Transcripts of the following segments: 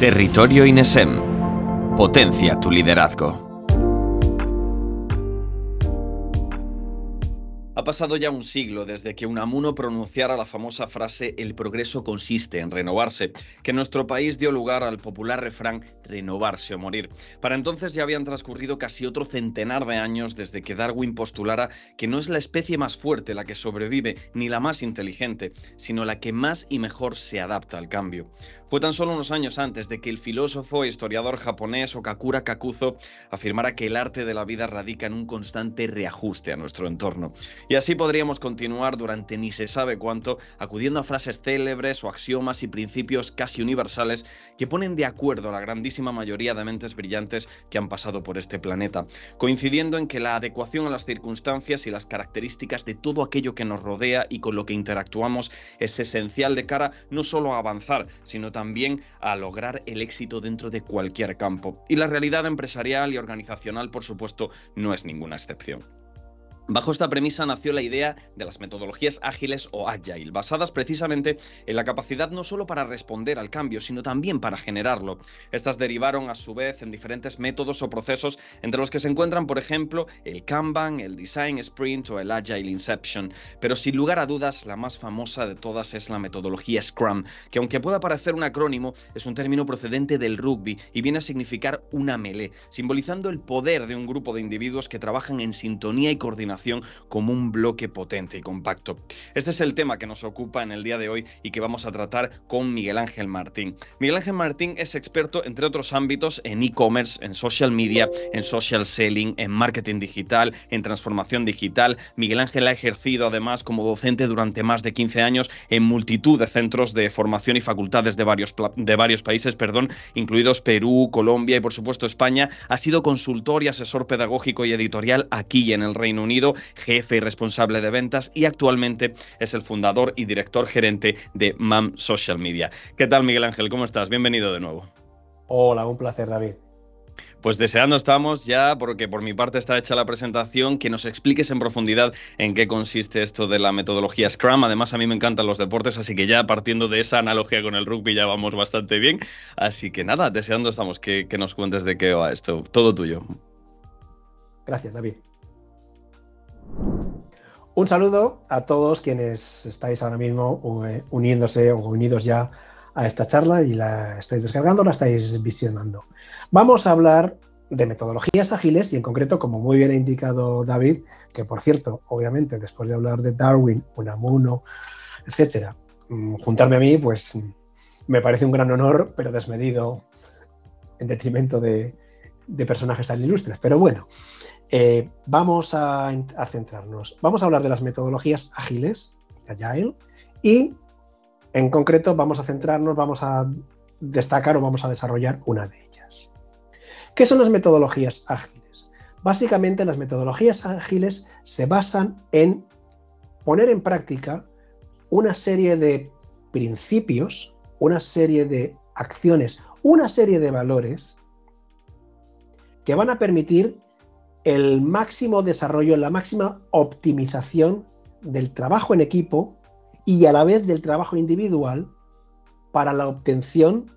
Territorio INESEM. Potencia tu liderazgo. Ha pasado ya un siglo desde que Unamuno pronunciara la famosa frase El progreso consiste en renovarse, que en nuestro país dio lugar al popular refrán renovarse o morir. Para entonces ya habían transcurrido casi otro centenar de años desde que Darwin postulara que no es la especie más fuerte la que sobrevive, ni la más inteligente, sino la que más y mejor se adapta al cambio. Fue tan solo unos años antes de que el filósofo e historiador japonés Okakura Kakuzo afirmara que el arte de la vida radica en un constante reajuste a nuestro entorno. Y así podríamos continuar durante ni se sabe cuánto, acudiendo a frases célebres o axiomas y principios casi universales que ponen de acuerdo a la grandísima mayoría de mentes brillantes que han pasado por este planeta, coincidiendo en que la adecuación a las circunstancias y las características de todo aquello que nos rodea y con lo que interactuamos es esencial de cara no solo a avanzar, sino también también a lograr el éxito dentro de cualquier campo. Y la realidad empresarial y organizacional, por supuesto, no es ninguna excepción. Bajo esta premisa nació la idea de las metodologías ágiles o agile, basadas precisamente en la capacidad no solo para responder al cambio, sino también para generarlo. Estas derivaron a su vez en diferentes métodos o procesos, entre los que se encuentran, por ejemplo, el Kanban, el Design Sprint o el Agile Inception. Pero sin lugar a dudas, la más famosa de todas es la metodología Scrum, que aunque pueda parecer un acrónimo, es un término procedente del rugby y viene a significar una melee, simbolizando el poder de un grupo de individuos que trabajan en sintonía y coordinación como un bloque potente y compacto. Este es el tema que nos ocupa en el día de hoy y que vamos a tratar con Miguel Ángel Martín. Miguel Ángel Martín es experto, entre otros ámbitos, en e-commerce, en social media, en social selling, en marketing digital, en transformación digital. Miguel Ángel ha ejercido además como docente durante más de 15 años en multitud de centros de formación y facultades de varios, de varios países, perdón, incluidos Perú, Colombia y por supuesto España. Ha sido consultor y asesor pedagógico y editorial aquí en el Reino Unido jefe y responsable de ventas y actualmente es el fundador y director gerente de MAM Social Media. ¿Qué tal Miguel Ángel? ¿Cómo estás? Bienvenido de nuevo. Hola, un placer David. Pues deseando estamos ya, porque por mi parte está hecha la presentación, que nos expliques en profundidad en qué consiste esto de la metodología Scrum. Además, a mí me encantan los deportes, así que ya partiendo de esa analogía con el rugby ya vamos bastante bien. Así que nada, deseando estamos que, que nos cuentes de qué va esto. Todo tuyo. Gracias, David. Un saludo a todos quienes estáis ahora mismo eh, uniéndose o unidos ya a esta charla y la estáis descargando, la estáis visionando. Vamos a hablar de metodologías ágiles y en concreto, como muy bien ha indicado David, que por cierto, obviamente, después de hablar de Darwin, Unamuno, etcétera, mm, juntarme a mí, pues me parece un gran honor, pero desmedido en detrimento de, de personajes tan ilustres. Pero bueno, eh, vamos a, centrarnos. Vamos a hablar de las metodologías ágiles, Agile, y en concreto vamos a centrarnos, vamos a destacar o vamos a desarrollar una de ellas. ¿Qué son las metodologías ágiles? Básicamente las metodologías ágiles se basan en poner en práctica una serie de principios, una serie de acciones, una serie de valores que van a permitir el máximo desarrollo, la máxima optimización del trabajo en equipo y a la vez del trabajo individual para la obtención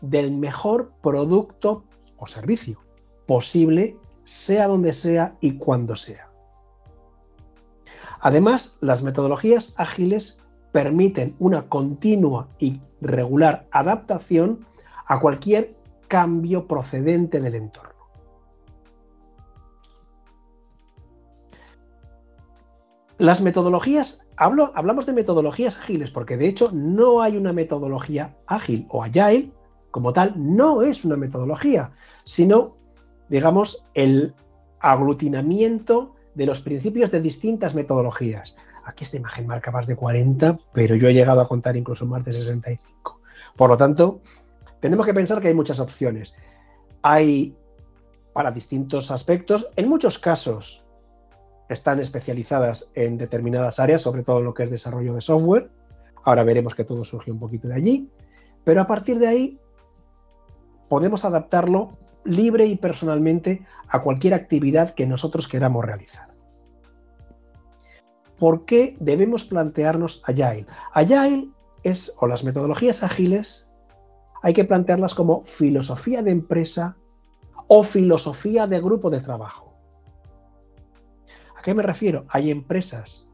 del mejor producto o servicio posible, sea donde sea y cuando sea. Además, las metodologías ágiles permiten una continua y regular adaptación a cualquier cambio procedente del entorno. Las metodologías, hablamos de metodologías ágiles porque de hecho no hay una metodología ágil o agile como tal, no es una metodología, sino, digamos, el aglutinamiento de los principios de distintas metodologías. Aquí esta imagen marca más de 40, pero yo he llegado a contar incluso más de 65. Por lo tanto, tenemos que pensar que hay muchas opciones. Hay para distintos aspectos, en muchos casos están especializadas en determinadas áreas, sobre todo en lo que es desarrollo de software. Ahora veremos que todo surge un poquito de allí. Pero a partir de ahí podemos adaptarlo libre y personalmente a cualquier actividad que nosotros queramos realizar. ¿Por qué debemos plantearnos Agile? Agile es, o las metodologías ágiles, hay que plantearlas como filosofía de empresa o filosofía de grupo de trabajo. ¿A qué me refiero? Hay empresas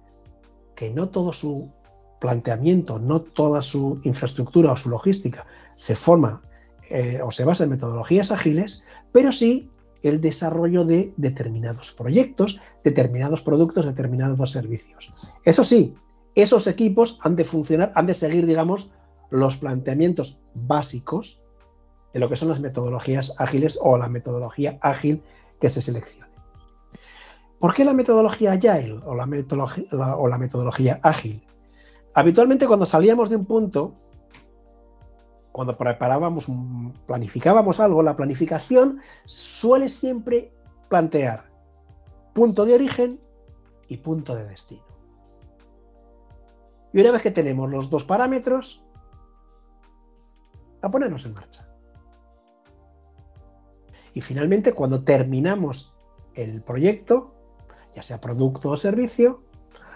que no todo su planteamiento, no toda su infraestructura o su logística se forma eh, o se basa en metodologías ágiles, pero sí el desarrollo de determinados proyectos, determinados productos, determinados servicios. Eso sí, esos equipos han de funcionar, han de seguir, digamos, los planteamientos básicos de lo que son las metodologías ágiles o la metodología ágil que se seleccione. ¿Por qué la metodología agile o la metodología ágil? Habitualmente cuando salíamos de un punto, cuando preparábamos, planificábamos algo, la planificación suele siempre plantear punto de origen y punto de destino. Y una vez que tenemos los dos parámetros, a ponernos en marcha. Y finalmente, cuando terminamos el proyecto, ya sea producto o servicio,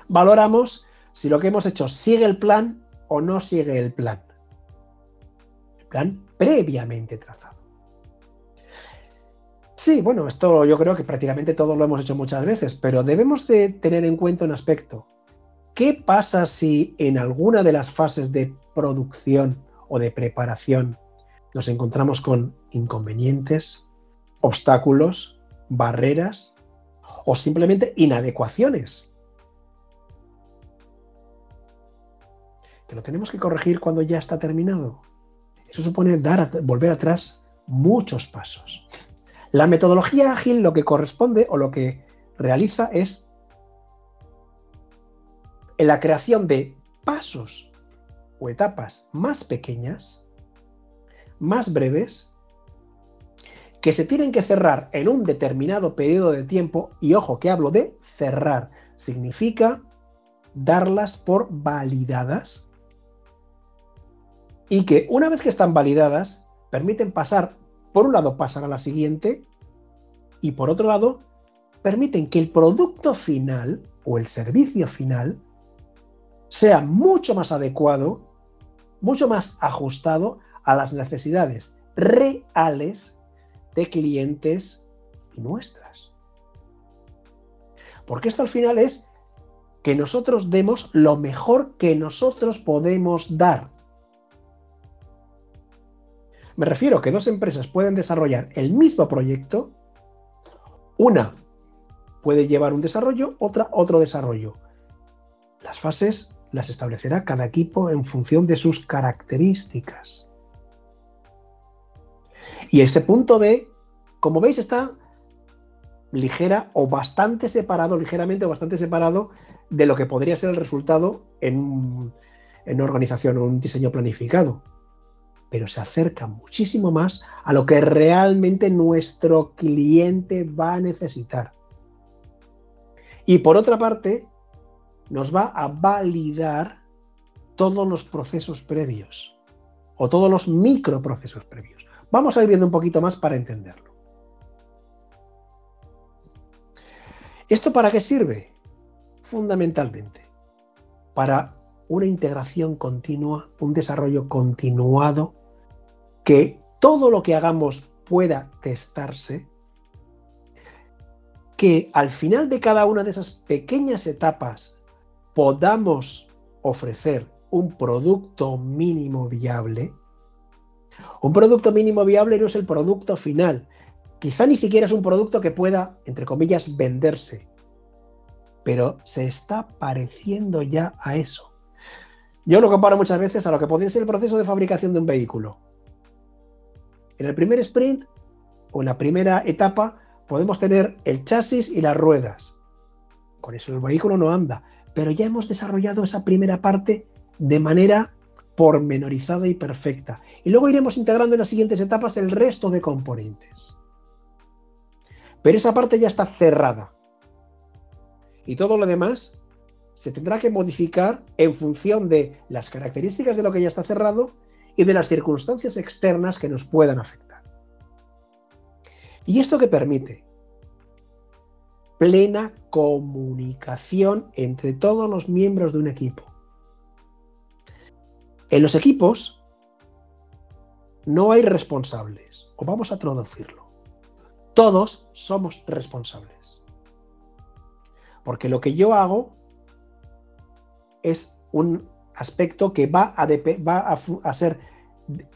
valoramos si lo que hemos hecho sigue el plan o no sigue el plan. El plan previamente trazado. Sí, bueno, esto yo creo que prácticamente todos lo hemos hecho muchas veces, pero debemos de tener en cuenta un aspecto. ¿Qué pasa si en alguna de las fases de producción o de preparación nos encontramos con inconvenientes, obstáculos, barreras o simplemente inadecuaciones? Que lo tenemos que corregir cuando ya está terminado. Eso supone dar, volver atrás muchos pasos. La metodología ágil lo que corresponde o lo que realiza es en la creación de pasos o etapas más pequeñas, más breves, que se tienen que cerrar en un determinado periodo de tiempo, y ojo que hablo de cerrar, significa darlas por validadas, y que una vez que están validadas, permiten pasar, por un lado, pasar a la siguiente, y por otro lado, permiten que el producto final o el servicio final sea mucho más adecuado, mucho más ajustado a las necesidades reales de clientes nuestras. Porque esto al final es que nosotros demos lo mejor que nosotros podemos dar. Me refiero a que dos empresas pueden desarrollar el mismo proyecto. Una puede llevar un desarrollo, otra otro desarrollo. Las fases las establecerá cada equipo en función de sus características. Y ese punto B, como veis, está ligera o bastante separado, ligeramente o bastante separado de lo que podría ser el resultado en, una organización o un diseño planificado. Pero se acerca muchísimo más a lo que realmente nuestro cliente va a necesitar. Y por otra parte, nos va a validar todos los procesos previos o todos los microprocesos previos. Vamos a ir viendo un poquito más para entenderlo. ¿Esto para qué sirve? Fundamentalmente para una integración continua, un desarrollo continuado, que todo lo que hagamos pueda testarse, que al final de cada una de esas pequeñas etapas podamos ofrecer un producto mínimo viable, un producto mínimo viable no es el producto final. Quizá ni siquiera es un producto que pueda, entre comillas, venderse. Pero se está pareciendo ya a eso. Yo lo comparo muchas veces a lo que podría ser el proceso de fabricación de un vehículo. En el primer sprint o en la primera etapa podemos tener el chasis y las ruedas. Con eso el vehículo no anda pero ya hemos desarrollado esa primera parte de manera pormenorizada y perfecta. Y luego iremos integrando en las siguientes etapas el resto de componentes. Pero esa parte ya está cerrada. Y todo lo demás se tendrá que modificar en función de las características de lo que ya está cerrado y de las circunstancias externas que nos puedan afectar. ¿Y esto qué permite? plena comunicación entre todos los miembros de un equipo. En los equipos, no hay responsables, o vamos a traducirlo. Todos somos responsables. Porque lo que yo hago es un aspecto que va a, ser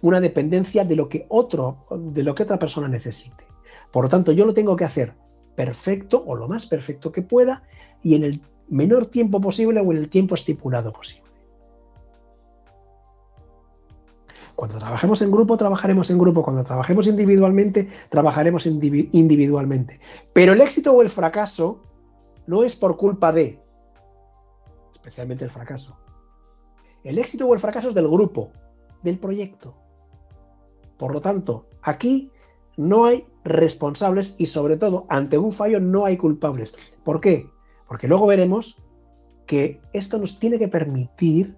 una dependencia de lo que otro, de lo que otra persona necesite. Por lo tanto, yo lo tengo que hacer perfecto o lo más perfecto que pueda y en el menor tiempo posible o en el tiempo estipulado posible. Cuando trabajemos en grupo, trabajaremos en grupo. Cuando trabajemos individualmente, trabajaremos individualmente. Pero el éxito o el fracaso no es por culpa de, especialmente el fracaso. El éxito o el fracaso es del grupo, del proyecto. Por lo tanto, aquí no hay responsables y sobre todo ante un fallo no hay culpables. ¿Por qué? Porque luego veremos que esto nos tiene que permitir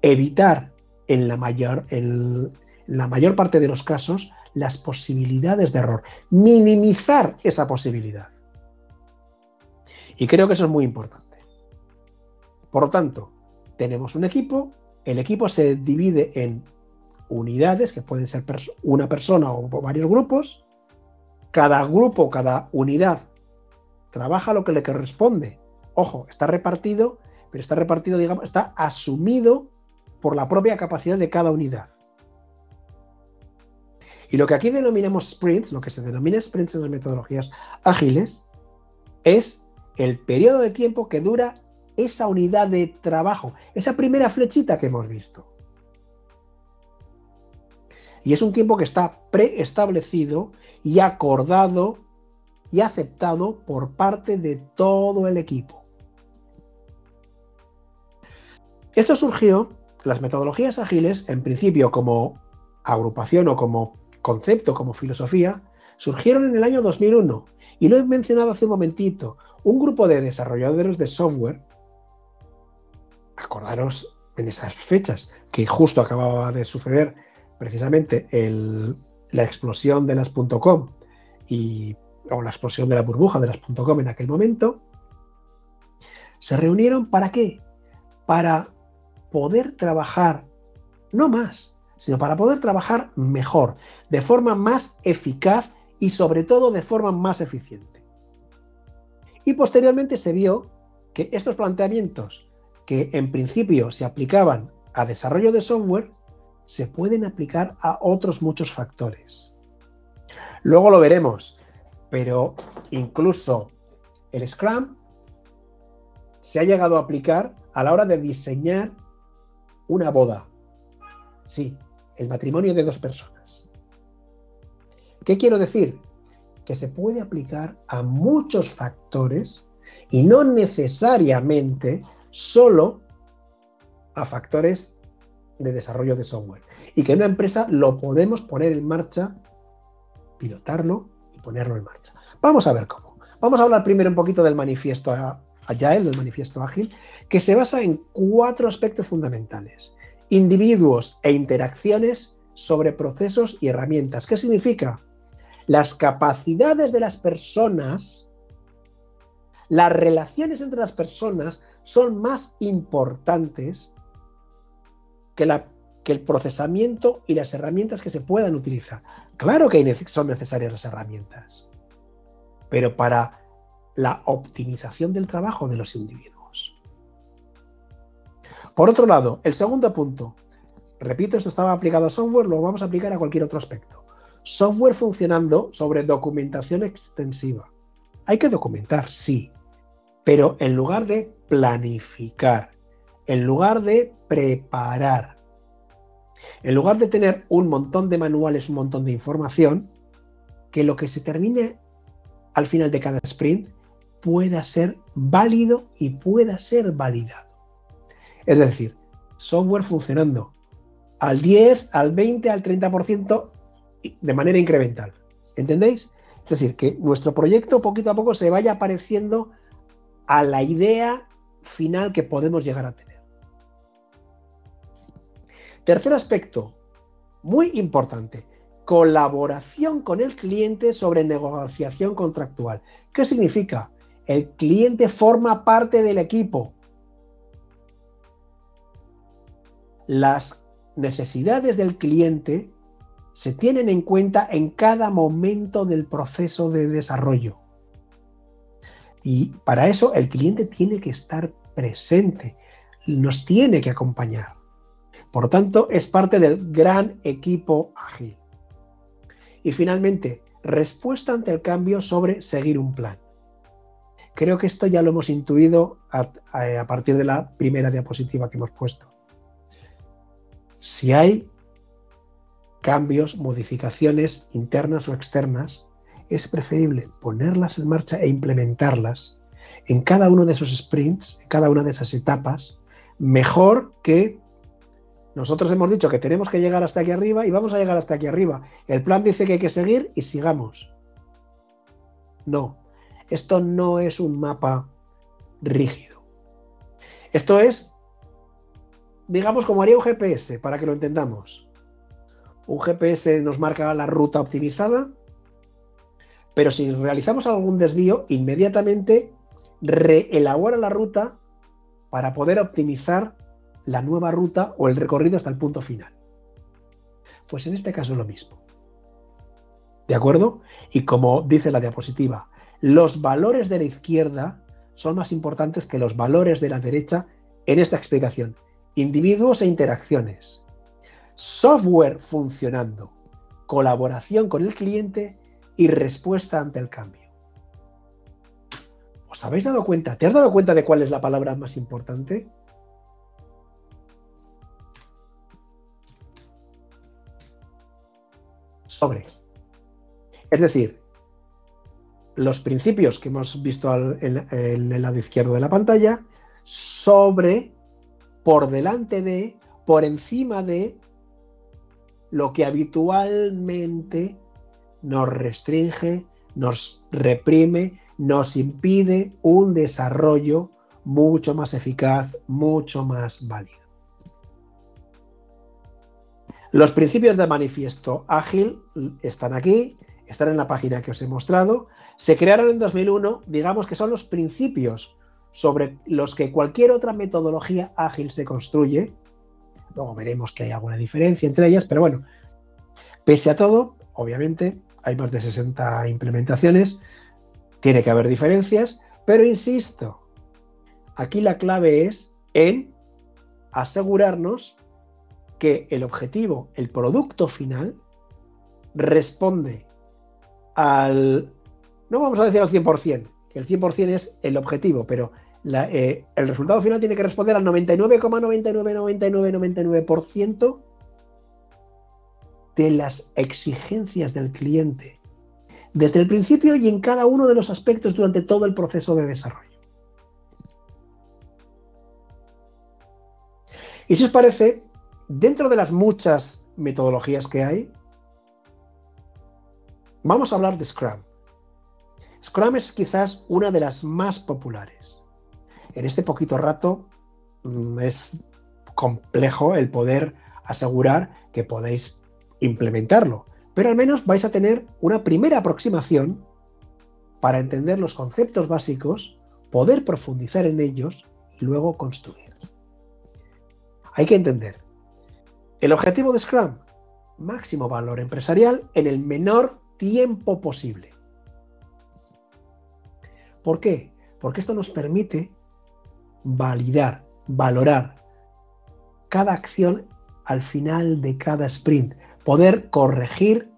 evitar en la mayor, en la mayor parte de los casos las posibilidades de error, minimizar esa posibilidad. Y creo que eso es muy importante. Por lo tanto, tenemos un equipo, el equipo se divide en unidades, que pueden ser una persona o varios grupos, cada grupo, cada unidad trabaja lo que le corresponde. Ojo, está repartido, pero está repartido, digamos, está asumido por la propia capacidad de cada unidad. Y lo que aquí denominamos sprints, lo que se denomina sprints en las metodologías ágiles, es el periodo de tiempo que dura esa unidad de trabajo, esa primera flechita que hemos visto. Y es un tiempo que está preestablecido y acordado y aceptado por parte de todo el equipo. Esto surgió, las metodologías ágiles, en principio como agrupación o como concepto, como filosofía, surgieron en el año 2001. Y lo he mencionado hace un momentito. Un grupo de desarrolladores de software acordaros en esas fechas que justo acababa de suceder precisamente la explosión de las .com y, o la explosión de la burbuja de las .com en aquel momento, se reunieron para qué? Para poder trabajar, no más, sino para poder trabajar mejor, de forma más eficaz y sobre todo de forma más eficiente. Y posteriormente se vio que estos planteamientos que en principio se aplicaban a desarrollo de software, se pueden aplicar a otros muchos factores. Luego lo veremos, pero incluso el Scrum se ha llegado a aplicar a la hora de diseñar una boda. Sí, el matrimonio de dos personas. ¿Qué quiero decir? Que se puede aplicar a muchos factores y no necesariamente solo a factores de desarrollo de software. Y que en una empresa lo podemos poner en marcha, pilotarlo y ponerlo en marcha. Vamos a ver cómo. Vamos a hablar primero un poquito del manifiesto Agile, del manifiesto ágil, que se basa en cuatro aspectos fundamentales. Individuos e interacciones sobre procesos y herramientas. ¿Qué significa? Las capacidades de las personas, las relaciones entre las personas son más importantes que, el procesamiento y las herramientas que se puedan utilizar. Claro que son necesarias las herramientas, pero para la optimización del trabajo de los individuos. Por otro lado, el segundo punto, repito, esto estaba aplicado a software, lo vamos a aplicar a cualquier otro aspecto. Software funcionando sobre documentación extensiva. Hay que documentar, sí, pero en lugar de planificar, en lugar de preparar, en lugar de tener un montón de manuales, un montón de información, que lo que se termine al final de cada sprint pueda ser válido y pueda ser validado. Es decir, software funcionando al 10, al 20, al 30% de manera incremental. ¿Entendéis? Es decir, que nuestro proyecto poquito a poco se vaya apareciendo a la idea final que podemos llegar a tener. Tercer aspecto, muy importante, colaboración con el cliente sobre negociación contractual. ¿Qué significa? El cliente forma parte del equipo. Las necesidades del cliente se tienen en cuenta en cada momento del proceso de desarrollo. Y para eso el cliente tiene que estar presente, nos tiene que acompañar. Por tanto, es parte del gran equipo ágil. Y finalmente, respuesta ante el cambio sobre seguir un plan. Creo que esto ya lo hemos intuido a, partir de la primera diapositiva que hemos puesto. Si hay cambios, modificaciones internas o externas, es preferible ponerlas en marcha e implementarlas en cada uno de esos sprints, en cada una de esas etapas, mejor que nosotros hemos dicho que tenemos que llegar hasta aquí arriba y vamos a llegar hasta aquí arriba. El plan dice que hay que seguir y sigamos. No, esto no es un mapa rígido. Esto es, digamos, como haría un GPS, para que lo entendamos. Un GPS nos marca la ruta optimizada, pero si realizamos algún desvío, inmediatamente reelabora la ruta para poder optimizar la nueva ruta o el recorrido hasta el punto final. Pues en este caso es lo mismo. ¿De acuerdo? Y como dice la diapositiva, los valores de la izquierda son más importantes que los valores de la derecha en esta explicación. Individuos e interacciones. Software funcionando. Colaboración con el cliente y respuesta ante el cambio. ¿Os habéis dado cuenta? ¿Te has dado cuenta de cuál es la palabra más importante? Sobre. Es decir, los principios que hemos visto en, el lado izquierdo de la pantalla, sobre, por delante de, por encima de lo que habitualmente nos restringe, nos reprime, nos impide un desarrollo mucho más eficaz, mucho más válido. Los principios del manifiesto ágil están aquí, están en la página que os he mostrado. Se crearon en 2001, digamos que son los principios sobre los que cualquier otra metodología ágil se construye. Luego veremos que hay alguna diferencia entre ellas, pero bueno, pese a todo, obviamente, hay más de 60 implementaciones, tiene que haber diferencias, pero insisto, aquí la clave es en asegurarnos que el objetivo, el producto final, responde al, no vamos a decir al 100%, que el 100% es el objetivo, pero eh, el resultado final tiene que responder al 99,999999% de las exigencias del cliente, desde el principio y en cada uno de los aspectos durante todo el proceso de desarrollo. Y si os parece, dentro de las muchas metodologías que hay, vamos a hablar de Scrum. Scrum es quizás una de las más populares. En este poquito rato mm, es complejo el poder asegurar que podéis implementarlo, pero al menos vais a tener una primera aproximación para entender los conceptos básicos, poder profundizar en ellos y luego construir. Hay que entender, el objetivo de Scrum, máximo valor empresarial en el menor tiempo posible. ¿Por qué? Porque esto nos permite validar, valorar cada acción al final de cada sprint, poder corregir,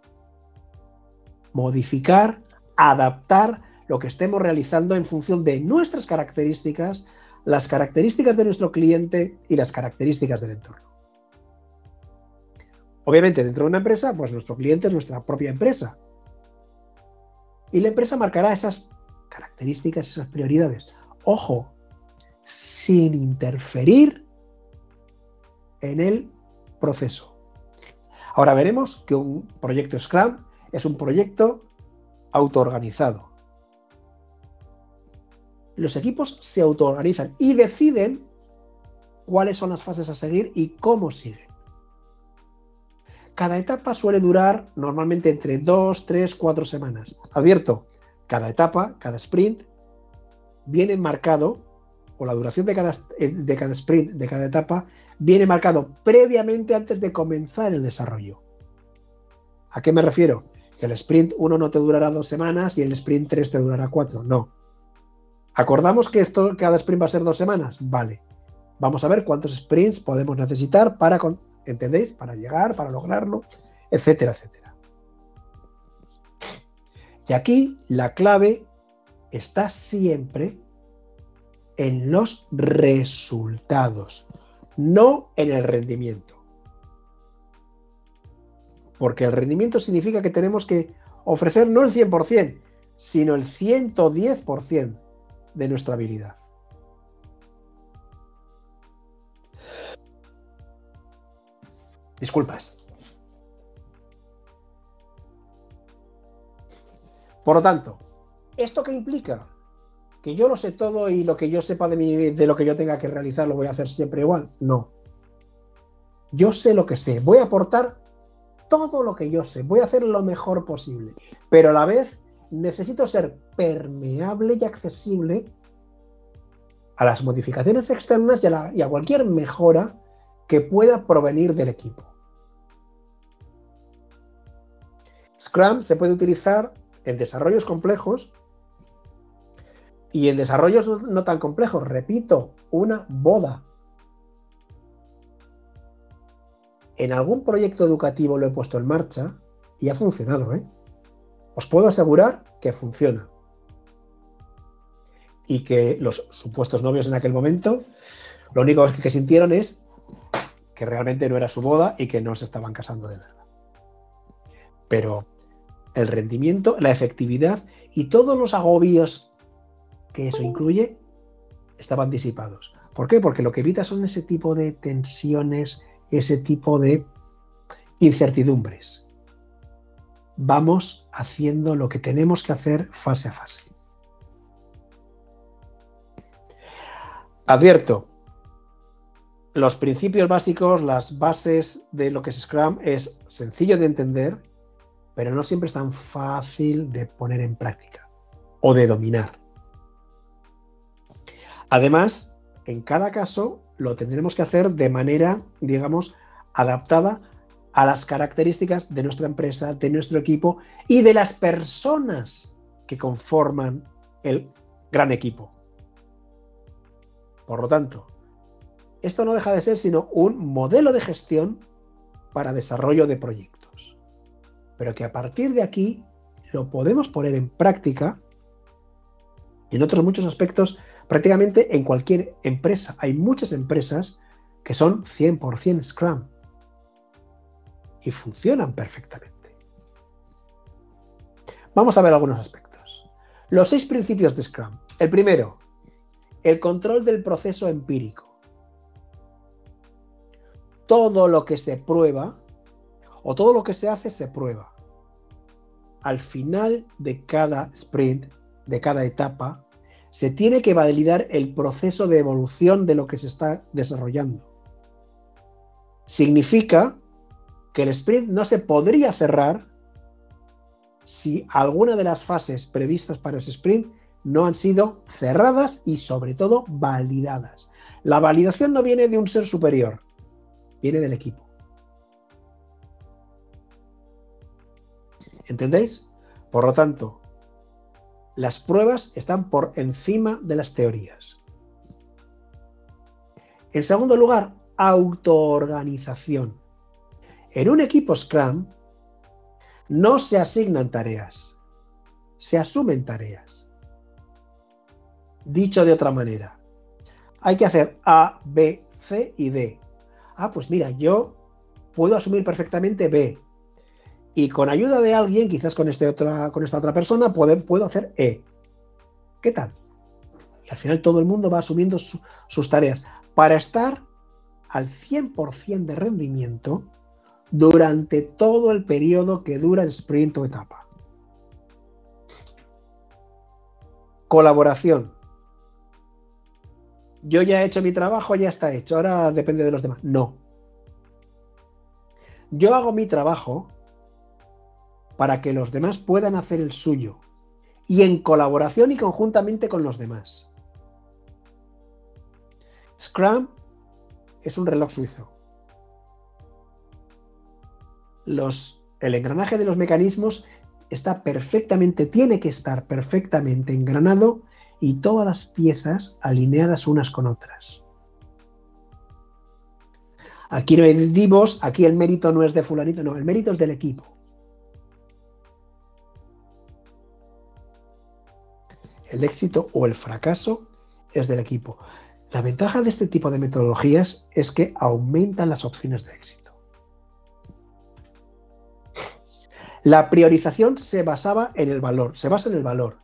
modificar, adaptar lo que estemos realizando en función de nuestras características, las características de nuestro cliente y las características del entorno. Obviamente, dentro de una empresa, pues nuestro cliente es nuestra propia empresa. Y la empresa marcará esas características, esas prioridades. Ojo, sin interferir en el proceso. Ahora veremos que un proyecto Scrum es un proyecto autoorganizado. Los equipos se autoorganizan y deciden cuáles son las fases a seguir y cómo siguen. Cada etapa suele durar normalmente entre 2, 3, 4 semanas. Advierto, cada etapa, cada sprint, viene marcado, o la duración de cada, de cada sprint, de cada etapa, viene marcado previamente antes de comenzar el desarrollo. ¿A qué me refiero? Que el sprint 1 no te durará dos semanas y el sprint 3 te durará cuatro. No. ¿Acordamos que esto, cada sprint va a ser dos semanas? Vale. Vamos a ver cuántos sprints podemos necesitar para, ¿entendéis? Para llegar, para lograrlo, etcétera, etcétera. Y aquí la clave está siempre en los resultados, no en el rendimiento. Porque el rendimiento significa que tenemos que ofrecer no el 100%, sino el 110% de nuestra habilidad. Disculpas. Por lo tanto, ¿esto qué implica? que yo lo sé todo y lo que yo sepa de, de lo que yo tenga que realizar lo voy a hacer siempre igual. No. Yo sé lo que sé. Voy a aportar todo lo que yo sé. Voy a hacer lo mejor posible. Pero a la vez necesito ser permeable y accesible a las modificaciones externas y a cualquier mejora que pueda provenir del equipo. Scrum se puede utilizar en desarrollos complejos y en desarrollos no tan complejos, repito, una boda. En algún proyecto educativo lo he puesto en marcha y ha funcionado, ¿eh? Os puedo asegurar que funciona. Y que los supuestos novios en aquel momento, lo único que sintieron es que realmente no era su boda y que no se estaban casando de nada. Pero el rendimiento, la efectividad y todos los agobios que eso incluye estaban disipados. ¿Por qué? Porque lo que evita son ese tipo de tensiones, ese tipo de incertidumbres. Vamos haciendo lo que tenemos que hacer fase a fase. Advierto, los principios básicos, las bases de lo que es Scrum es sencillo de entender, pero no siempre es tan fácil de poner en práctica o de dominar. Además, en cada caso lo tendremos que hacer de manera, digamos, adaptada a las características de nuestra empresa, de nuestro equipo y de las personas que conforman el gran equipo. Por lo tanto, esto no deja de ser sino un modelo de gestión para desarrollo de proyectos. Pero que a partir de aquí lo podemos poner en práctica en otros muchos aspectos prácticamente en cualquier empresa. Hay muchas empresas que son 100% Scrum y funcionan perfectamente. Vamos a ver algunos aspectos. Los seis principios de Scrum. El primero, el control del proceso empírico. Todo lo que se prueba o todo lo que se hace se prueba. Al final de cada sprint, de cada etapa, se tiene que validar el proceso de evolución de lo que se está desarrollando. Significa que el sprint no se podría cerrar si alguna de las fases previstas para ese sprint no han sido cerradas y sobre todo validadas. La validación no viene de un ser superior, viene del equipo. ¿Entendéis? Por lo tanto, las pruebas están por encima de las teorías. En segundo lugar, autoorganización. En un equipo Scrum no se asignan tareas, se asumen tareas. Dicho de otra manera, hay que hacer A, B, C y D. Ah, pues mira, yo puedo asumir perfectamente B, y con ayuda de alguien, quizás con, este otra, con esta otra persona, puedo, hacer E. ¿Qué tal? Y al final todo el mundo va asumiendo sus tareas para estar al 100% de rendimiento durante todo el periodo que dura el sprint o etapa. Colaboración. Yo ya he hecho mi trabajo, ya está hecho, ahora depende de los demás. No. Yo hago mi trabajo para que los demás puedan hacer el suyo y en colaboración y conjuntamente con los demás. Scrum es un reloj suizo. El engranaje de los mecanismos está perfectamente, tiene que estar perfectamente engranado y todas las piezas alineadas unas con otras. Aquí no hay aquí el mérito no es de fulanito, no, el mérito es del equipo. El éxito o el fracaso es del equipo. La ventaja de este tipo de metodologías es que aumentan las opciones de éxito. La priorización se basaba en el valor, se basa en el valor.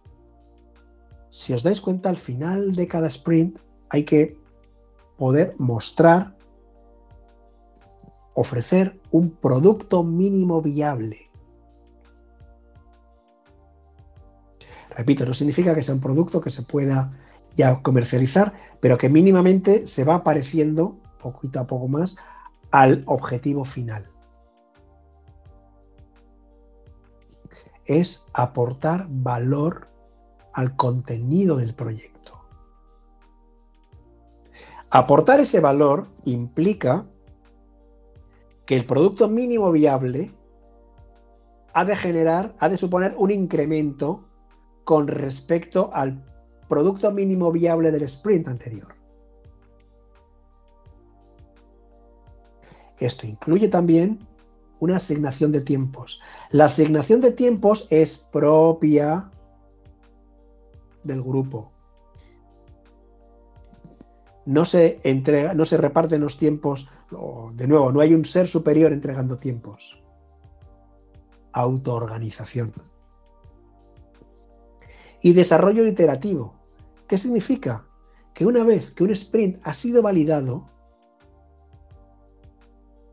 Si os dais cuenta, al final de cada sprint hay que poder mostrar, ofrecer un producto mínimo viable. Repito, no significa que sea un producto que se pueda ya comercializar, pero que mínimamente se va pareciendo poquito a poco más al objetivo final. es aportar valor al contenido del proyecto. Aportar ese valor implica que el producto mínimo viable ha de generar, ha de suponer un incremento con respecto al producto mínimo viable del sprint anterior. Esto incluye también una asignación de tiempos. La asignación de tiempos es propia del grupo. No se entrega, no se reparten los tiempos. De nuevo, no hay un ser superior entregando tiempos. Autoorganización. Y desarrollo iterativo. ¿Qué significa? Que una vez que un sprint ha sido validado,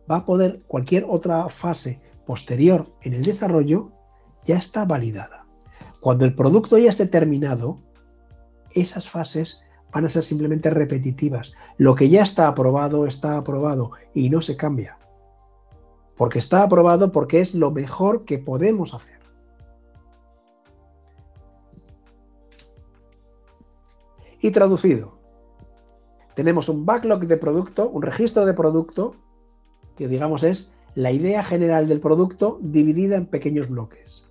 va a poder cualquier otra fase posterior en el desarrollo ya está validada. Cuando el producto ya esté terminado, esas fases van a ser simplemente repetitivas. Lo que ya está aprobado está aprobado y no se cambia. Porque está aprobado porque es lo mejor que podemos hacer. Y traducido, tenemos un backlog de producto, un registro de producto que digamos es la idea general del producto dividida en pequeños bloques.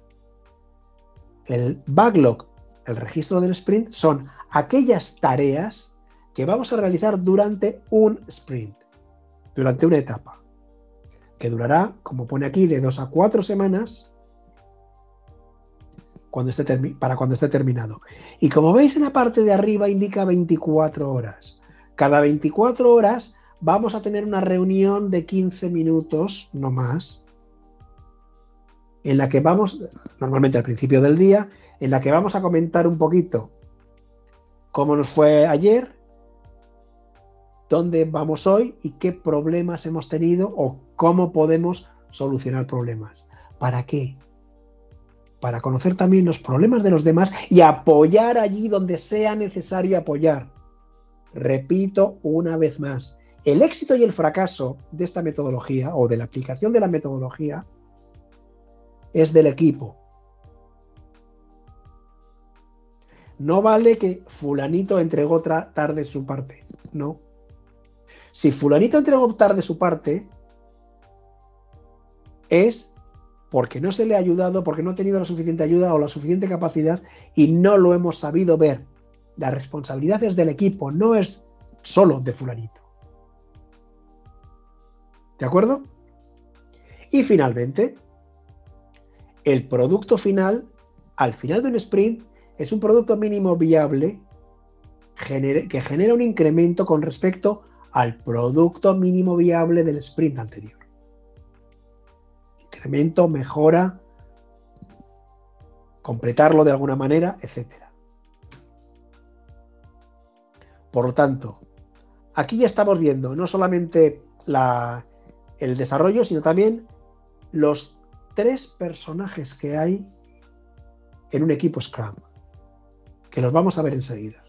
El backlog, el registro del sprint, son aquellas tareas que vamos a realizar durante un sprint, durante una etapa, que durará, como pone aquí, de dos a cuatro semanas para cuando esté terminado. Y como veis en la parte de arriba indica 24 horas. Cada 24 horas vamos a tener una reunión de 15 minutos, no más, en la que vamos, normalmente al principio del día, en la que vamos a comentar un poquito cómo nos fue ayer, dónde vamos hoy y qué problemas hemos tenido o cómo podemos solucionar problemas. ¿Para qué? Para conocer también los problemas de los demás y apoyar allí donde sea necesario apoyar. Repito una vez más, el éxito y el fracaso de esta metodología o de la aplicación de la metodología es del equipo. No vale que fulanito entregó tarde su parte, no. Si fulanito entregó tarde su parte, es porque no se le ha ayudado, porque no ha tenido la suficiente ayuda o la suficiente capacidad y no lo hemos sabido ver. La responsabilidad es del equipo, no es solo de fulanito. ¿De acuerdo? Y finalmente, el producto final, al final de un sprint, es un producto mínimo viable que genera un incremento con respecto al producto mínimo viable del sprint anterior. Mejora, completarlo de alguna manera, etc. Por lo tanto, aquí ya estamos viendo no solamente la, el desarrollo, sino también los tres personajes que hay en un equipo Scrum, que los vamos a ver enseguida.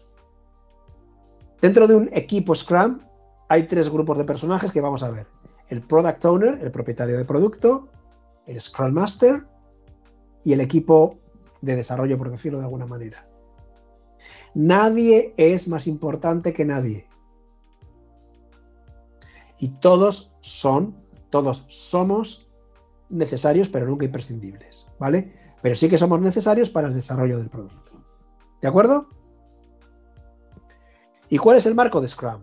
Dentro de un equipo Scrum hay tres grupos de personajes que vamos a ver. El Product Owner, el propietario del producto, Scrum Master y el equipo de desarrollo, por decirlo de alguna manera. Nadie es más importante que nadie. Y todos son todos somos necesarios, pero nunca imprescindibles, ¿vale? Pero sí que somos necesarios para el desarrollo del producto. ¿De acuerdo? ¿Y cuál es el marco de Scrum?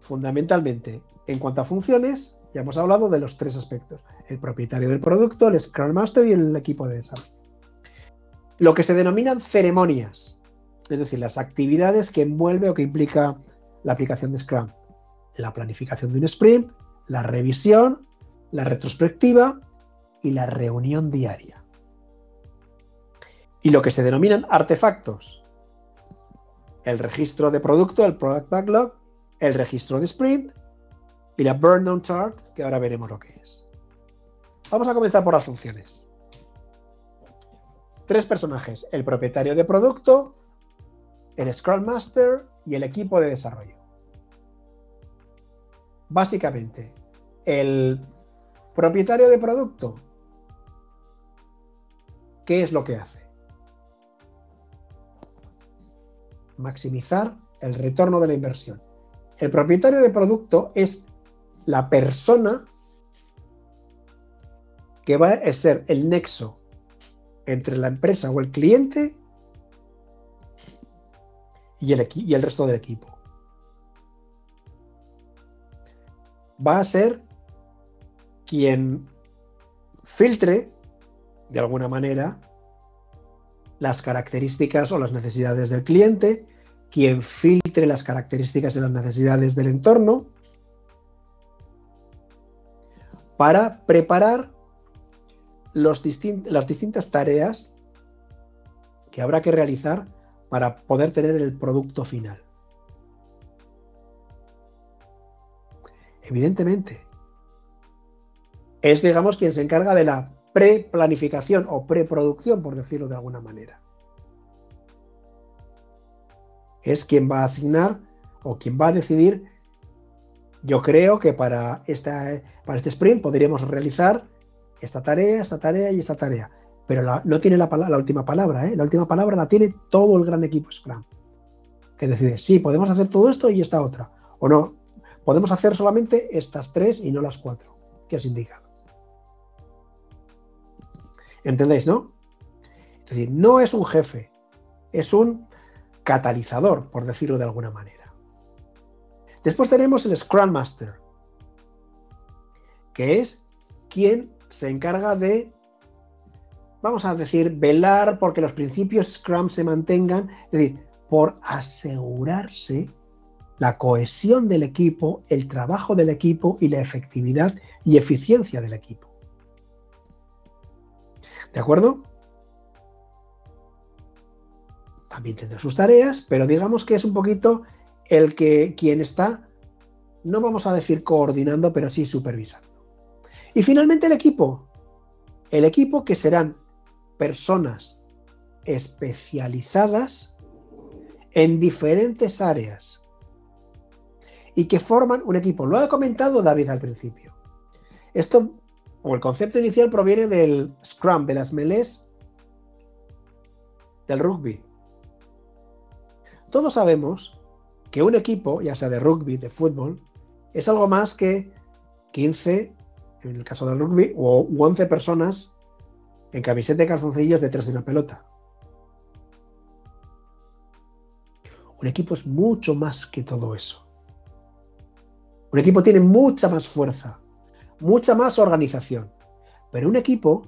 Fundamentalmente, en cuanto a funciones, ya hemos hablado de los tres aspectos, el propietario del producto, el Scrum Master y el equipo de desarrollo. Lo que se denominan ceremonias, es decir, las actividades que envuelve o que implica la aplicación de Scrum. La planificación de un sprint, la revisión, la retrospectiva y la reunión diaria. Y lo que se denominan artefactos. El registro de producto, el product backlog, el registro de sprint y la burn down chart, que ahora veremos lo que es. Vamos a comenzar por las funciones. Tres personajes, el propietario de producto, el Scrum Master y el equipo de desarrollo. Básicamente, el propietario de producto, ¿qué es lo que hace? Maximizar el retorno de la inversión. El propietario de producto es la persona que va a ser el nexo entre la empresa o el cliente y el, y el resto del equipo. Va a ser quien filtre, de alguna manera, las características o las necesidades del cliente, quien filtre las características y las necesidades del entorno, para preparar las distintas tareas que habrá que realizar para poder tener el producto final. Evidentemente, es, digamos, quien se encarga de la preplanificación o preproducción, por decirlo de alguna manera. Es quien va a asignar o quien va a decidir. Yo creo que para, este sprint podríamos realizar esta tarea, esta tarea y esta tarea pero no tiene la, la última palabra, ¿eh? la última palabra la tiene todo el gran equipo Scrum, que decide, sí, podemos hacer todo esto y esta otra, o no, podemos hacer solamente estas tres y no las cuatro que has indicado. ¿Entendéis, no? Es decir, no es un jefe, es un catalizador, por decirlo de alguna manera. Después tenemos el Scrum Master, que es quien se encarga de vamos a decir, velar porque los principios Scrum se mantengan, es decir, por asegurarse la cohesión del equipo, el trabajo del equipo y la efectividad y eficiencia del equipo. ¿De acuerdo? También tendrá sus tareas, pero digamos que es un poquito el que quien está, no vamos a decir coordinando, pero sí supervisando. Y finalmente el equipo. El equipo que serán personas especializadas en diferentes áreas y que forman un equipo. Lo ha comentado David al principio. Esto, o el concepto inicial, proviene del Scrum, de las melés del rugby. Todos sabemos que un equipo, ya sea de rugby, de fútbol, es algo más que 15, en el caso del rugby, o 11 personas en camiseta de calzoncillos detrás de una pelota. Un equipo es mucho más que todo eso. Un equipo tiene mucha más fuerza, mucha más organización. Pero un equipo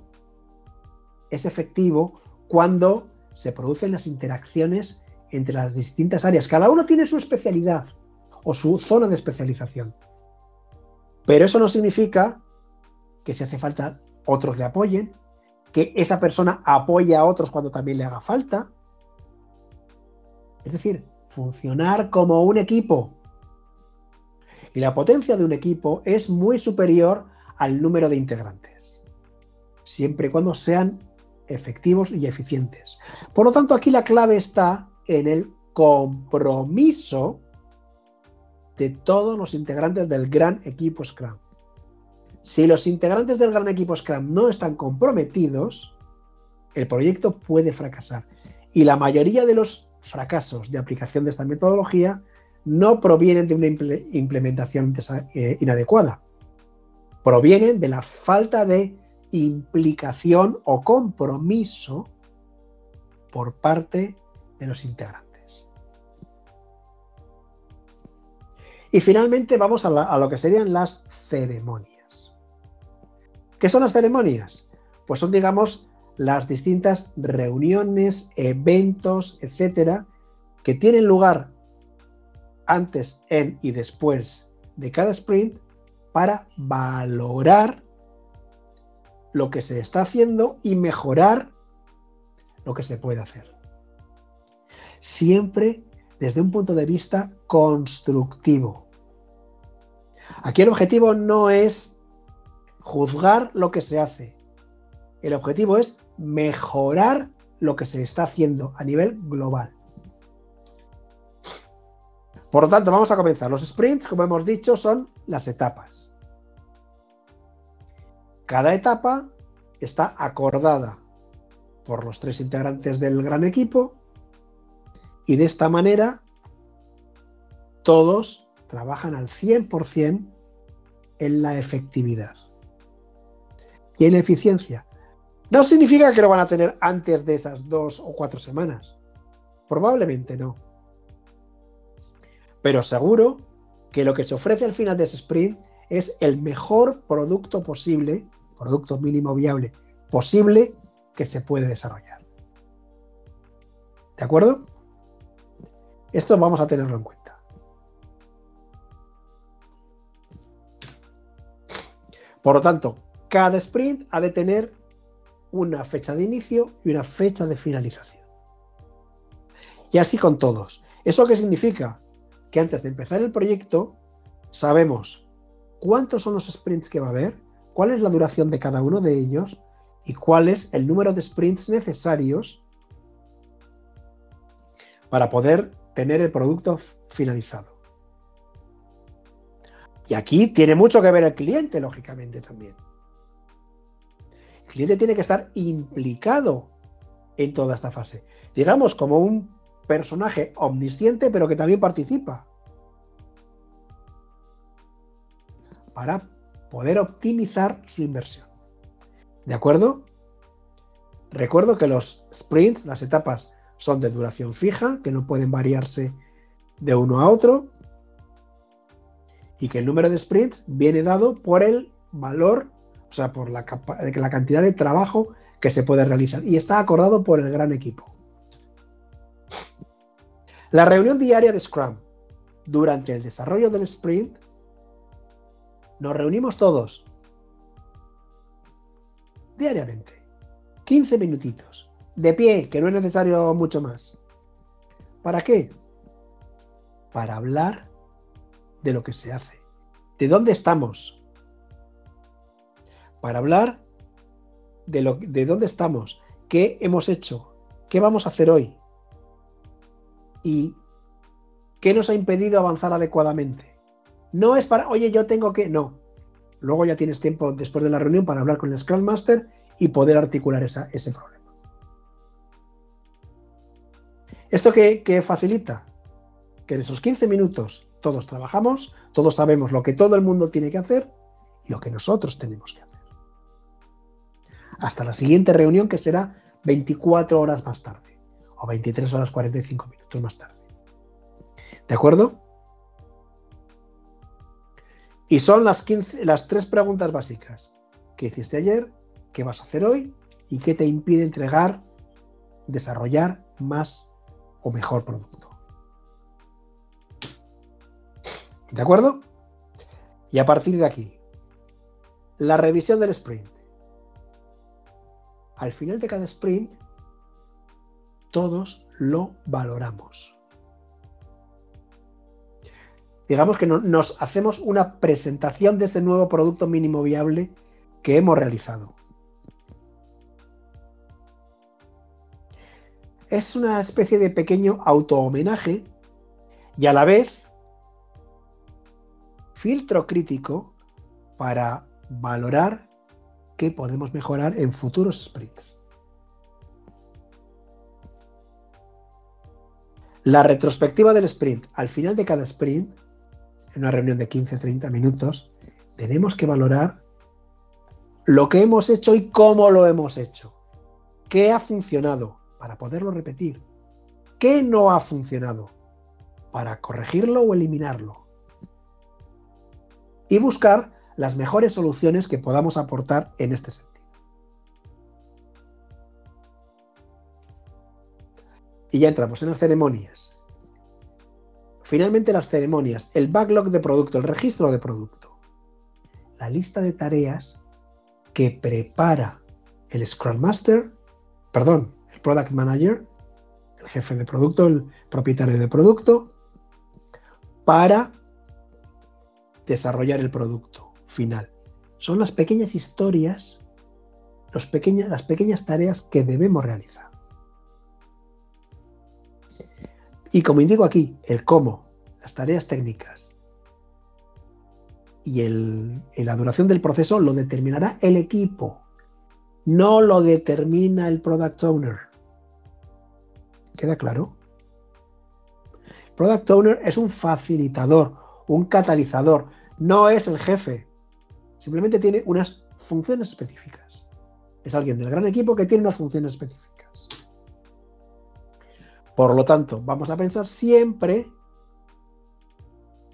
es efectivo cuando se producen las interacciones entre las distintas áreas. Cada uno tiene su especialidad o su zona de especialización. Pero eso no significa que si hace falta otros le apoyen, que esa persona apoye a otros cuando también le haga falta. Es decir, funcionar como un equipo. Y la potencia de un equipo es muy superior al número de integrantes, siempre y cuando sean efectivos y eficientes. Por lo tanto, aquí la clave está en el compromiso de todos los integrantes del gran equipo Scrum. Si los integrantes del gran equipo Scrum no están comprometidos, el proyecto puede fracasar. Y la mayoría de los fracasos de aplicación de esta metodología no provienen de una implementación eh, inadecuada, provienen de la falta de implicación o compromiso por parte de los integrantes. Y finalmente vamos a, lo que serían las ceremonias. ¿Qué son las ceremonias? Pues son, digamos, las distintas reuniones, eventos, etcétera, que tienen lugar antes, en y después de cada sprint para valorar lo que se está haciendo y mejorar lo que se puede hacer. Siempre desde un punto de vista constructivo. Aquí el objetivo no es juzgar lo que se hace. El objetivo es mejorar lo que se está haciendo a nivel global. Por lo tanto, vamos a comenzar. Los sprints, como hemos dicho, son las etapas. Cada etapa está acordada por los tres integrantes del gran equipo y de esta manera todos trabajan al 100% en la efectividad y en la eficiencia. No significa que lo van a tener antes de esas dos o cuatro semanas. Probablemente no. Pero seguro que lo que se ofrece al final de ese sprint es el mejor producto posible, producto mínimo viable posible que se puede desarrollar. ¿De acuerdo? Esto vamos a tenerlo en cuenta. Por lo tanto, cada sprint ha de tener una fecha de inicio y una fecha de finalización. Y así con todos. ¿Eso qué significa? Que antes de empezar el proyecto sabemos cuántos son los sprints que va a haber, cuál es la duración de cada uno de ellos y cuál es el número de sprints necesarios para poder tener el producto finalizado. Y aquí tiene mucho que ver el cliente, lógicamente, también. El cliente tiene que estar implicado en toda esta fase. Digamos, como un personaje omnisciente, pero que también participa. Para poder optimizar su inversión. ¿De acuerdo? Recuerdo que los sprints, las etapas, son de duración fija, que no pueden variarse de uno a otro, y que el número de sprints viene dado por el valor o sea, por la, cantidad de trabajo que se puede realizar y está acordado por el gran equipo. La reunión diaria de Scrum durante el desarrollo del sprint, nos reunimos todos diariamente, 15 minutitos, de pie, que no es necesario mucho más. ¿Para qué? Para hablar de lo que se hace, de dónde estamos, para hablar de, lo, de dónde estamos, qué hemos hecho, qué vamos a hacer hoy y qué nos ha impedido avanzar adecuadamente. No es para, oye, yo tengo que, no. Luego ya tienes tiempo después de la reunión para hablar con el Scrum Master y poder articular ese problema. ¿Esto qué, facilita? Que en esos 15 minutos todos trabajamos, todos sabemos lo que todo el mundo tiene que hacer y lo que nosotros tenemos que hacer hasta la siguiente reunión que será 24 horas más tarde o 23 horas 45 minutos más tarde. ¿De acuerdo? Y son las, 15, las tres preguntas básicas. ¿Qué hiciste ayer? ¿Qué vas a hacer hoy? ¿Y qué te impide entregar, desarrollar más o mejor producto? ¿De acuerdo? Y a partir de aquí, la revisión del sprint al final de cada sprint, todos lo valoramos. Digamos que nos hacemos una presentación de ese nuevo producto mínimo viable que hemos realizado. Es una especie de pequeño auto-homenaje y a la vez filtro crítico para valorar que podemos mejorar en futuros sprints. La retrospectiva del sprint. Al final de cada sprint, en una reunión de 15-30 minutos, tenemos que valorar lo que hemos hecho y cómo lo hemos hecho. ¿Qué ha funcionado? Para poderlo repetir. ¿Qué no ha funcionado? Para corregirlo o eliminarlo. Y buscar las mejores soluciones que podamos aportar en este sentido. Y ya entramos en las ceremonias. Finalmente las ceremonias, el backlog de producto, el registro de producto. La lista de tareas que prepara el Scrum Master, perdón, Product Manager, el jefe de producto, el propietario de producto, para desarrollar el producto final. Son las pequeñas historias, los pequeñas, las pequeñas tareas que debemos realizar. Y como indico aquí, el cómo, las tareas técnicas y, el, la duración del proceso lo determinará el equipo, no lo determina el product owner. ¿Queda claro? Product owner es un facilitador, un catalizador, no es el jefe. Simplemente tiene unas funciones específicas. Es alguien del gran equipo que tiene unas funciones específicas. Por lo tanto, vamos a pensar siempre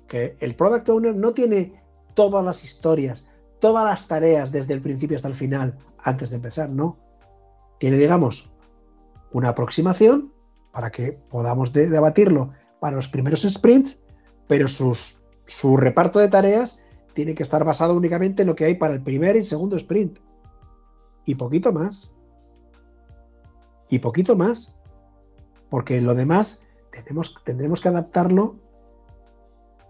que el product owner no tiene todas las historias, todas las tareas desde el principio hasta el final antes de empezar, ¿no? Tiene, digamos, una aproximación para que podamos debatirlo para los primeros sprints, pero su reparto de tareas tiene que estar basado únicamente en lo que hay para el primer y segundo sprint. Y poquito más. Y poquito más porque lo demás tendremos que adaptarlo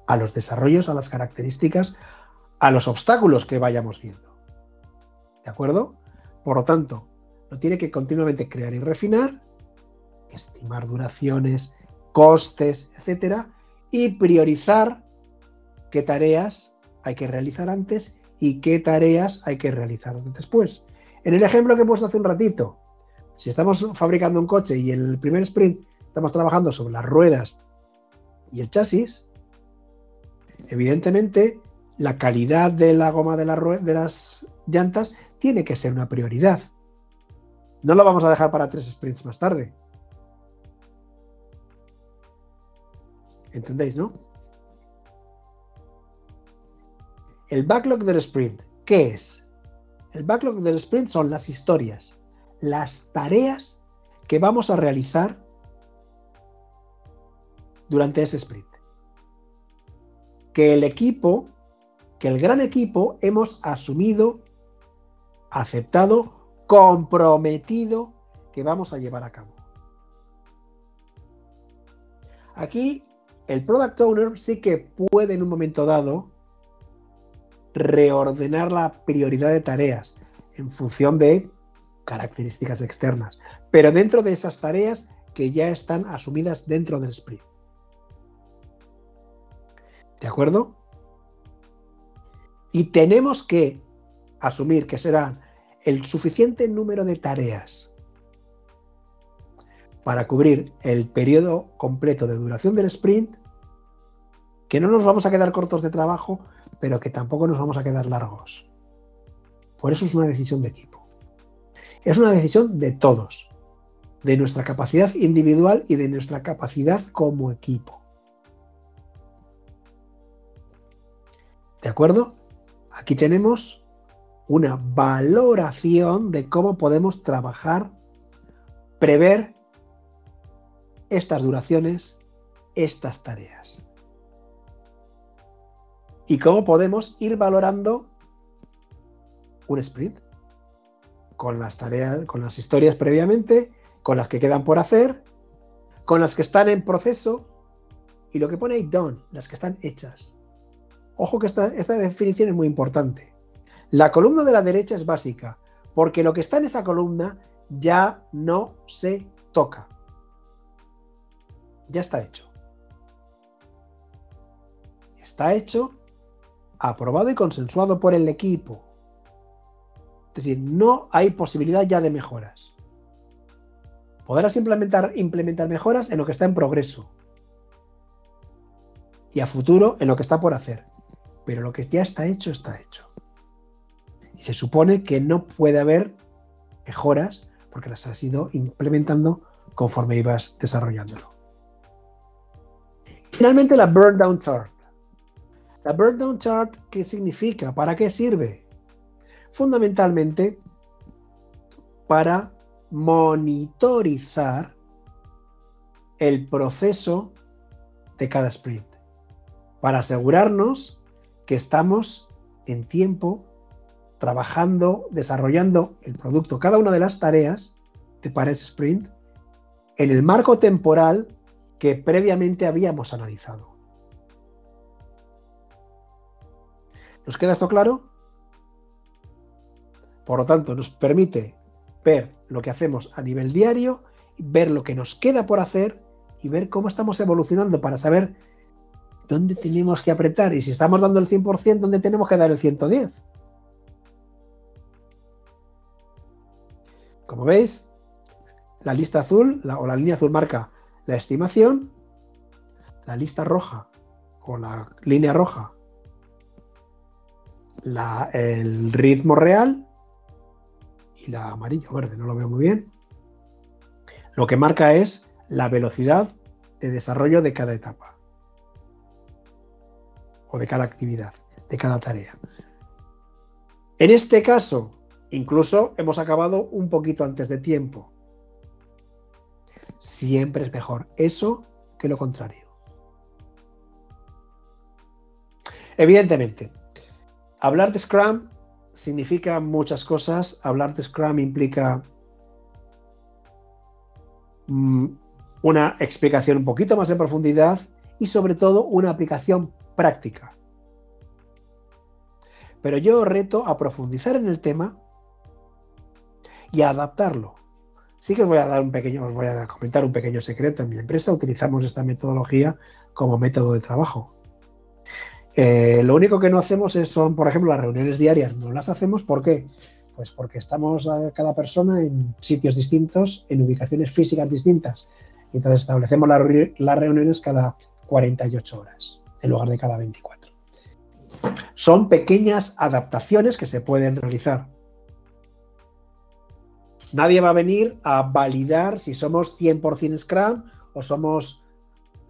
a los desarrollos, a las características, a los obstáculos que vayamos viendo. ¿De acuerdo? Por lo tanto, lo tiene que continuamente crear y refinar, estimar duraciones, costes, etcétera, y priorizar qué tareas hay que realizar antes y qué tareas hay que realizar después. En el ejemplo que he puesto hace un ratito, si estamos fabricando un coche y en el primer sprint estamos trabajando sobre las ruedas y el chasis, evidentemente la calidad de la goma de, de las llantas tiene que ser una prioridad. No lo vamos a dejar para tres sprints más tarde. ¿Entendéis, no? El backlog del sprint, ¿qué es? El backlog del sprint son las historias, las tareas que vamos a realizar durante ese sprint. Que el equipo, que el gran equipo hemos asumido, aceptado, comprometido que vamos a llevar a cabo. Aquí el product owner sí que puede en un momento dado reordenar la prioridad de tareas en función de características externas, pero dentro de esas tareas que ya están asumidas dentro del sprint. ¿De acuerdo? Y tenemos que asumir que será el suficiente número de tareas para cubrir el periodo completo de duración del sprint, que no nos vamos a quedar cortos de trabajo, pero que tampoco nos vamos a quedar largos. Por eso es una decisión de equipo. Es una decisión de todos, de nuestra capacidad individual y de nuestra capacidad como equipo. ¿De acuerdo? Aquí tenemos una valoración de cómo podemos trabajar, prever estas duraciones, estas tareas. Y cómo podemos ir valorando un sprint con las tareas, con las historias previamente, con las que quedan por hacer, con las que están en proceso y lo que pone ahí done, las que están hechas. Ojo que esta, esta definición es muy importante. La columna de la derecha es básica, porque lo que está en esa columna ya no se toca. Ya está hecho. Está hecho, aprobado y consensuado por el equipo. Es decir, no hay posibilidad ya de mejoras. Podrás implementar, mejoras en lo que está en progreso. Y a futuro en lo que está por hacer. Pero lo que ya está hecho, está hecho. Y se supone que no puede haber mejoras porque las has ido implementando conforme ibas desarrollándolo. Finalmente, la burn down chart. La burn down chart, ¿qué significa? ¿Para qué sirve? Fundamentalmente para monitorizar el proceso de cada sprint, para asegurarnos que estamos en tiempo trabajando, desarrollando el producto, cada una de las tareas de para sprint, en el marco temporal que previamente habíamos analizado. ¿Nos queda esto claro? Por lo tanto, nos permite ver lo que hacemos a nivel diario, ver lo que nos queda por hacer y ver cómo estamos evolucionando para saber dónde tenemos que apretar y si estamos dando el 100%, dónde tenemos que dar el 110. Como veis, la lista azul o la línea azul marca la estimación, la lista roja o la línea roja el ritmo real y la amarillo verde, no lo veo muy bien. Lo que marca es la velocidad de desarrollo de cada etapa o de cada actividad, de cada tarea. En este caso, incluso hemos acabado un poquito antes de tiempo. Siempre es mejor eso que lo contrario. Evidentemente, hablar de Scrum significa muchas cosas. Hablar de Scrum implica mm, una explicación un poquito más en profundidad y sobre todo una aplicación práctica. Pero yo reto a profundizar en el tema y a adaptarlo. Sí que os voy a dar un pequeño, os voy a comentar un pequeño secreto. En mi empresa utilizamos esta metodología como método de trabajo. Eh, lo único que no hacemos es, son, por ejemplo, las reuniones diarias. No las hacemos ¿por qué? Pues porque estamos cada persona en sitios distintos, en ubicaciones físicas distintas. Entonces establecemos las reuniones cada 48 horas en lugar de cada 24. Son pequeñas adaptaciones que se pueden realizar. Nadie va a venir a validar si somos 100% Scrum o somos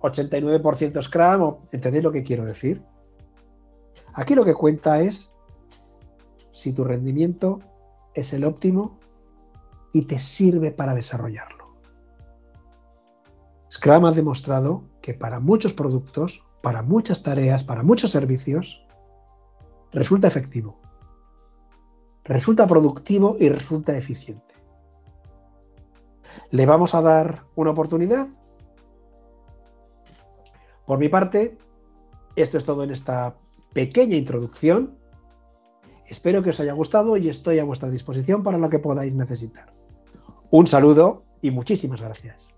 89% Scrum. O, ¿Entendéis lo que quiero decir? Aquí lo que cuenta es si tu rendimiento es el óptimo y te sirve para desarrollarlo. Scrum ha demostrado que para muchos productos, para muchas tareas, para muchos servicios, resulta efectivo, resulta productivo y resulta eficiente. ¿Le vamos a dar una oportunidad? Por mi parte, esto es todo en esta pequeña introducción. Espero que os haya gustado y estoy a vuestra disposición para lo que podáis necesitar. Un saludo y muchísimas gracias.